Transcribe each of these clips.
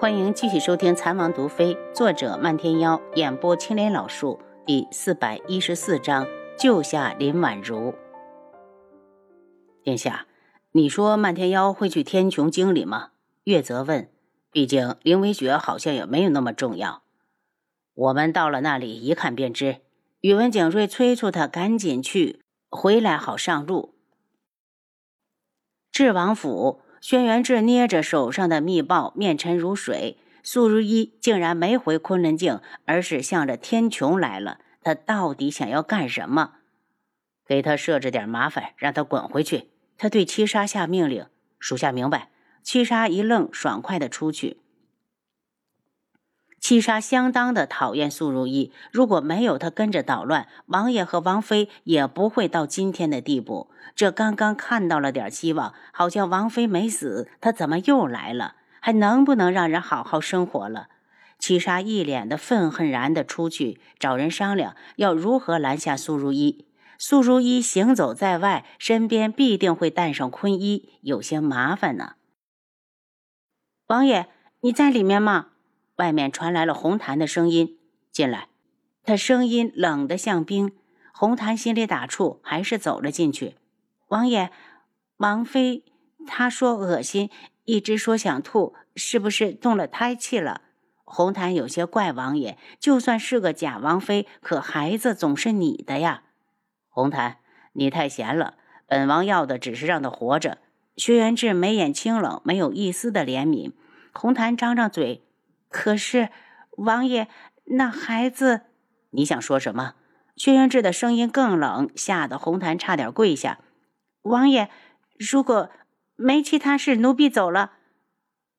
欢迎继续收听《残王毒妃》，作者漫天妖，演播青莲老树，第四百一十四章：救下林婉如。殿下，你说漫天妖会去天穹经里吗？月泽问。毕竟凌微雪好像也没有那么重要。我们到了那里一看便知。宇文景睿催促他赶紧去，回来好上路。智王府。轩辕志捏着手上的密报，面沉如水。素如一竟然没回昆仑镜，而是向着天穹来了。他到底想要干什么？给他设置点麻烦，让他滚回去。他对七杀下命令：“属下明白。”七杀一愣，爽快的出去。七杀相当的讨厌苏如意，如果没有他跟着捣乱，王爷和王妃也不会到今天的地步。这刚刚看到了点希望，好像王妃没死，他怎么又来了？还能不能让人好好生活了？七杀一脸的愤恨然的出去找人商量，要如何拦下苏如意。苏如意行走在外，身边必定会带上坤一，有些麻烦呢。王爷，你在里面吗？外面传来了红檀的声音，进来。他声音冷得像冰。红檀心里打怵，还是走了进去。王爷，王妃，她说恶心，一直说想吐，是不是动了胎气了？红檀有些怪王爷，就算是个假王妃，可孩子总是你的呀。红檀，你太闲了，本王要的只是让他活着。薛元志眉眼清冷，没有一丝的怜悯。红檀张张嘴。可是，王爷，那孩子，你想说什么？轩辕志的声音更冷，吓得红檀差点跪下。王爷，如果没其他事，奴婢走了。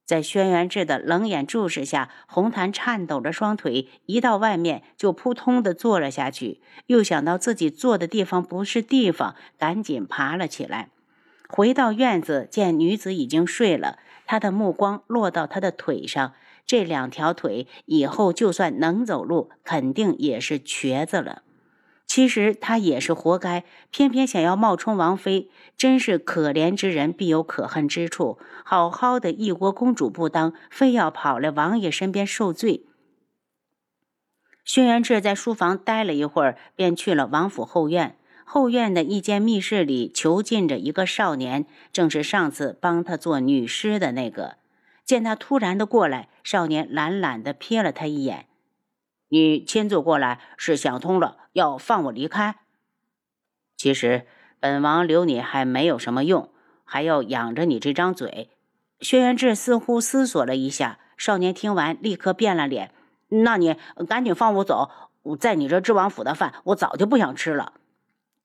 在轩辕志的冷眼注视下，红檀颤抖着双腿，一到外面就扑通的坐了下去。又想到自己坐的地方不是地方，赶紧爬了起来。回到院子，见女子已经睡了，他的目光落到他的腿上。这两条腿以后就算能走路，肯定也是瘸子了。其实他也是活该，偏偏想要冒充王妃，真是可怜之人必有可恨之处。好好的一国公主不当，非要跑来王爷身边受罪。轩辕志在书房待了一会儿，便去了王府后院。后院的一间密室里囚禁着一个少年，正是上次帮他做女尸的那个。见他突然的过来，少年懒懒的瞥了他一眼：“你亲自过来是想通了，要放我离开？其实本王留你还没有什么用，还要养着你这张嘴。”轩辕志似乎思索了一下，少年听完立刻变了脸：“那你赶紧放我走！我在你这知王府的饭，我早就不想吃了。”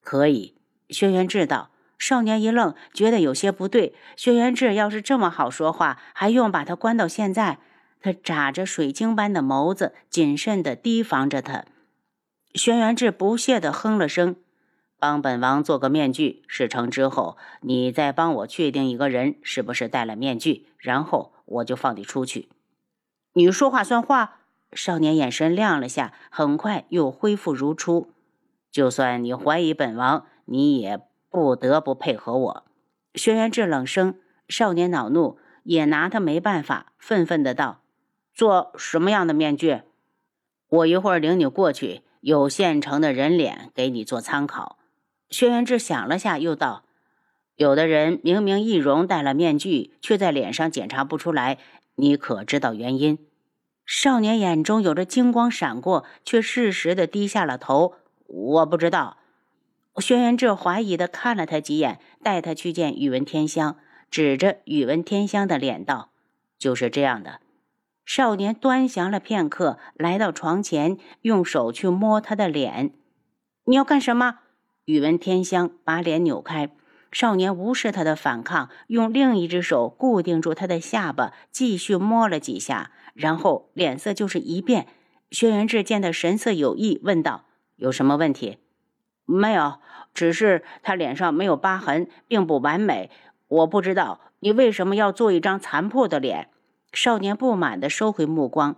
可以，轩辕志道。少年一愣，觉得有些不对。轩辕志要是这么好说话，还用把他关到现在？他眨着水晶般的眸子，谨慎地提防着他。轩辕志不屑地哼了声：“帮本王做个面具，事成之后，你再帮我确定一个人是不是戴了面具，然后我就放你出去。”你说话算话？少年眼神亮了下，很快又恢复如初。就算你怀疑本王，你也。不得不配合我，轩辕志冷声。少年恼怒，也拿他没办法，愤愤的道：“做什么样的面具？我一会儿领你过去，有现成的人脸给你做参考。”轩辕志想了下，又道：“有的人明明易容戴了面具，却在脸上检查不出来，你可知道原因？”少年眼中有着金光闪过，却适时的低下了头：“我不知道。”轩辕志怀疑的看了他几眼，带他去见宇文天香，指着宇文天香的脸道：“就是这样的。”少年端详了片刻，来到床前，用手去摸他的脸。“你要干什么？”宇文天香把脸扭开，少年无视他的反抗，用另一只手固定住他的下巴，继续摸了几下，然后脸色就是一变。轩辕志见他神色有异，问道：“有什么问题？”没有，只是他脸上没有疤痕，并不完美。我不知道你为什么要做一张残破的脸。少年不满地收回目光。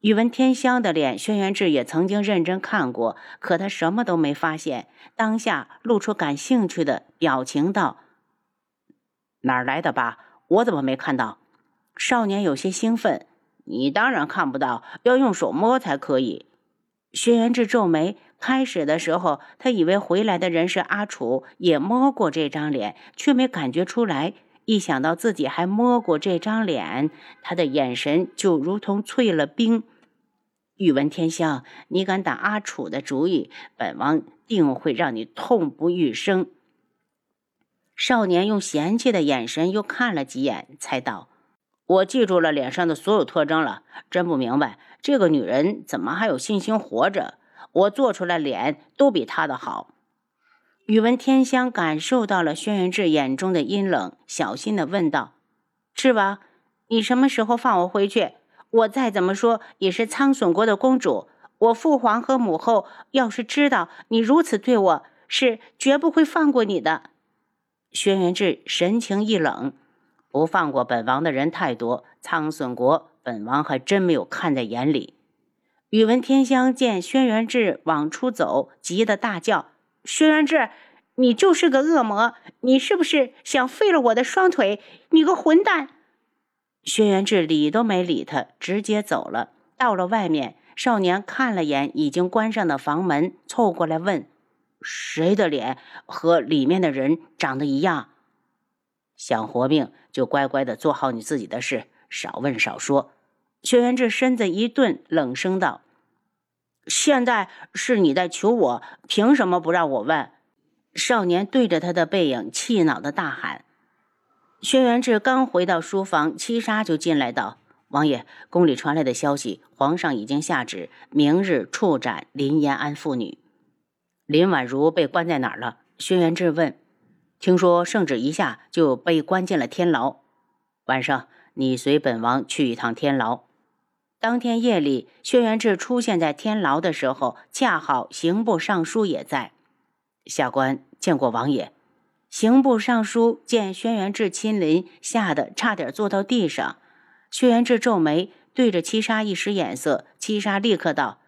宇文天香的脸，轩辕志也曾经认真看过，可他什么都没发现。当下露出感兴趣的表情，道：“哪儿来的疤？我怎么没看到？”少年有些兴奋：“你当然看不到，要用手摸才可以。轩辕志皱眉，开始的时候他以为回来的人是阿楚，也摸过这张脸，却没感觉出来。一想到自己还摸过这张脸，他的眼神就如同淬了冰。宇文天香，你敢打阿楚的主意，本王定会让你痛不欲生。少年用嫌弃的眼神又看了几眼，才道：“我记住了脸上的所有特征了，真不明白这个女人怎么还有信心活着。我做出来脸都比他的好。”宇文天香感受到了轩辕志眼中的阴冷，小心的问道：“是吧？你什么时候放我回去？我再怎么说也是苍隼国的公主，我父皇和母后要是知道你如此对我，是绝不会放过你的。”轩辕志神情一冷，不放过本王的人太多，苍隼国本王还真没有看在眼里。宇文天香见轩辕志往出走，急得大叫：“轩辕志，你就是个恶魔！你是不是想废了我的双腿？你个混蛋！”轩辕志理都没理他，直接走了。到了外面，少年看了眼已经关上的房门，凑过来问。谁的脸和里面的人长得一样？想活命就乖乖的做好你自己的事，少问少说。轩辕志身子一顿，冷声道：“现在是你在求我，凭什么不让我问？”少年对着他的背影气恼的大喊。轩辕志刚回到书房，七杀就进来道：“王爷，宫里传来的消息，皇上已经下旨，明日处斩林延安父女。”林婉如被关在哪儿了？轩辕志问。听说圣旨一下就被关进了天牢。晚上你随本王去一趟天牢。当天夜里，轩辕志出现在天牢的时候，恰好刑部尚书也在。下官见过王爷。刑部尚书见轩辕志亲临，吓得差点坐到地上。轩辕志皱眉，对着七杀一使眼色。七杀立刻道：“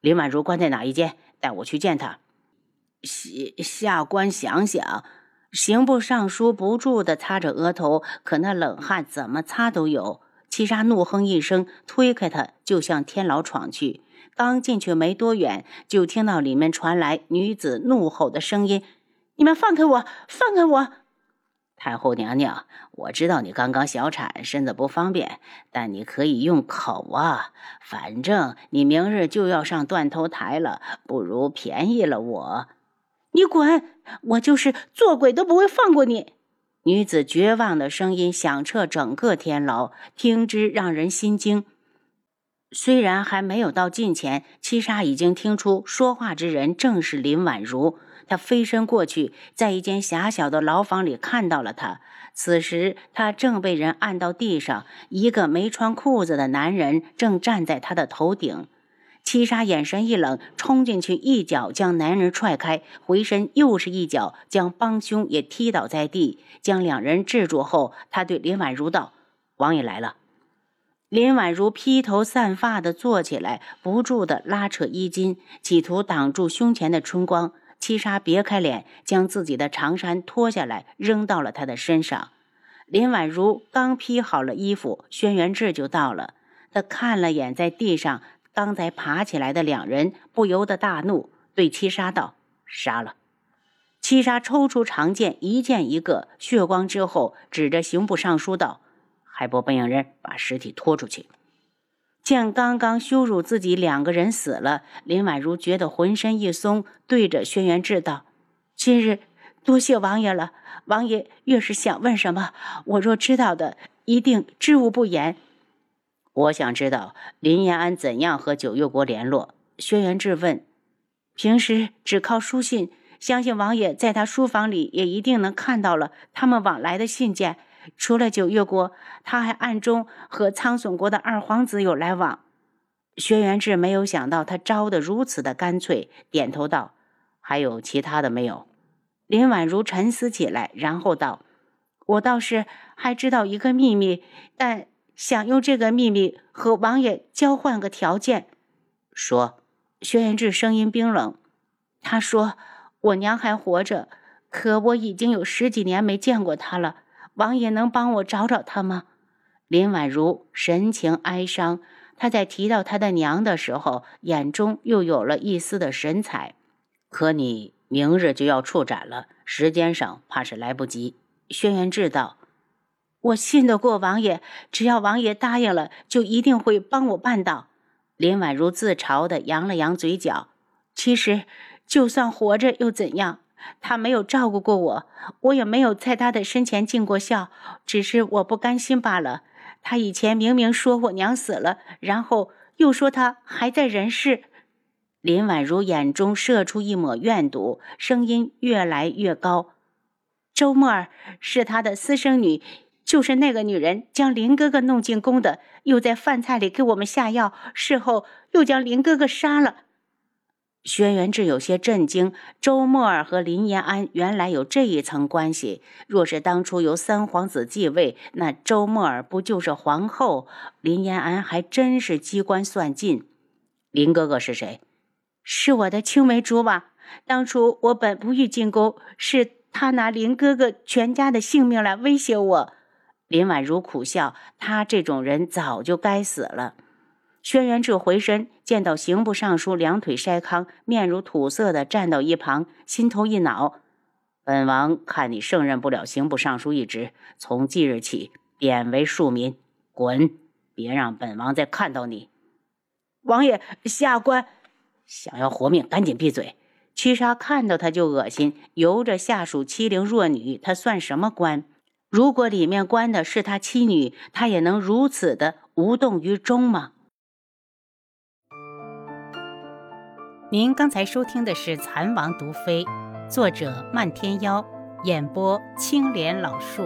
林婉如关在哪一间？带我去见她。”下下官想想，刑部尚书不住的擦着额头，可那冷汗怎么擦都有。七杀怒哼一声，推开他就向天牢闯去。刚进去没多远，就听到里面传来女子怒吼的声音：“你们放开我！放开我！”太后娘娘，我知道你刚刚小产，身子不方便，但你可以用口啊。反正你明日就要上断头台了，不如便宜了我。你滚！我就是做鬼都不会放过你！女子绝望的声音响彻整个天牢，听之让人心惊。虽然还没有到近前，七杀已经听出说话之人正是林婉如。他飞身过去，在一间狭小的牢房里看到了她。此时，她正被人按到地上，一个没穿裤子的男人正站在她的头顶。七杀眼神一冷，冲进去一脚将男人踹开，回身又是一脚将帮凶也踢倒在地，将两人制住后，他对林婉如道：“王爷来了。”林婉如披头散发的坐起来，不住的拉扯衣襟，企图挡住胸前的春光。七杀别开脸，将自己的长衫脱下来扔到了他的身上。林婉如刚披好了衣服，轩辕志就到了。他看了眼在地上。刚才爬起来的两人不由得大怒，对七杀道：“杀了！”七杀抽出长剑，一剑一个，血光之后，指着刑部尚书道：“还不本影人，把尸体拖出去。”见刚刚羞辱自己两个人死了，林婉如觉得浑身一松，对着轩辕志道：“今日多谢王爷了，王爷越是想问什么，我若知道的，一定知无不言。”我想知道林延安怎样和九月国联络。轩辕志问：“平时只靠书信，相信王爷在他书房里也一定能看到了他们往来的信件。除了九月国，他还暗中和苍隼国的二皇子有来往。”轩辕志没有想到他招的如此的干脆，点头道：“还有其他的没有？”林婉如沉思起来，然后道：“我倒是还知道一个秘密，但……”想用这个秘密和王爷交换个条件，说。轩辕志声音冰冷，他说：“我娘还活着，可我已经有十几年没见过她了。王爷能帮我找找她吗？”林婉如神情哀伤，她在提到她的娘的时候，眼中又有了一丝的神采。可你明日就要处斩了，时间上怕是来不及。轩辕志道：“我信得过王爷，只要王爷答应了，就一定会帮我办到。”林婉如自嘲的扬了扬嘴角。其实，就算活着又怎样？他没有照顾过我，我也没有在他的身前尽过孝，只是我不甘心罢了。他以前明明说我娘死了，然后又说他还在人世。林婉如眼中射出一抹怨毒，声音越来越高：“周沫儿是他的私生女，就是那个女人将林哥哥弄进宫的，又在饭菜里给我们下药，事后又将林哥哥杀了。”轩辕志有些震惊，周沫儿和林延安原来有这一层关系。若是当初由三皇子继位，那周沫儿不就是皇后？林延安还真是机关算尽。林哥哥是谁？是我的青梅竹马。当初我本不欲进宫，是他拿林哥哥全家的性命来威胁我。林婉如苦笑，他这种人早就该死了。轩辕志回身见到刑部尚书两腿筛糠、面如土色的站到一旁，心头一恼。本王看你胜任不了刑部尚书一职，从即日起贬为庶民，滚！别让本王再看到你。王爷，下官想要活命，赶紧闭嘴！屈杀看到他就恶心，由着下属欺凌弱女，他算什么官？如果里面关的是他妻女，他也能如此的无动于衷吗？您刚才收听的是《蚕王毒妃》，作者漫天妖，演播青莲老树。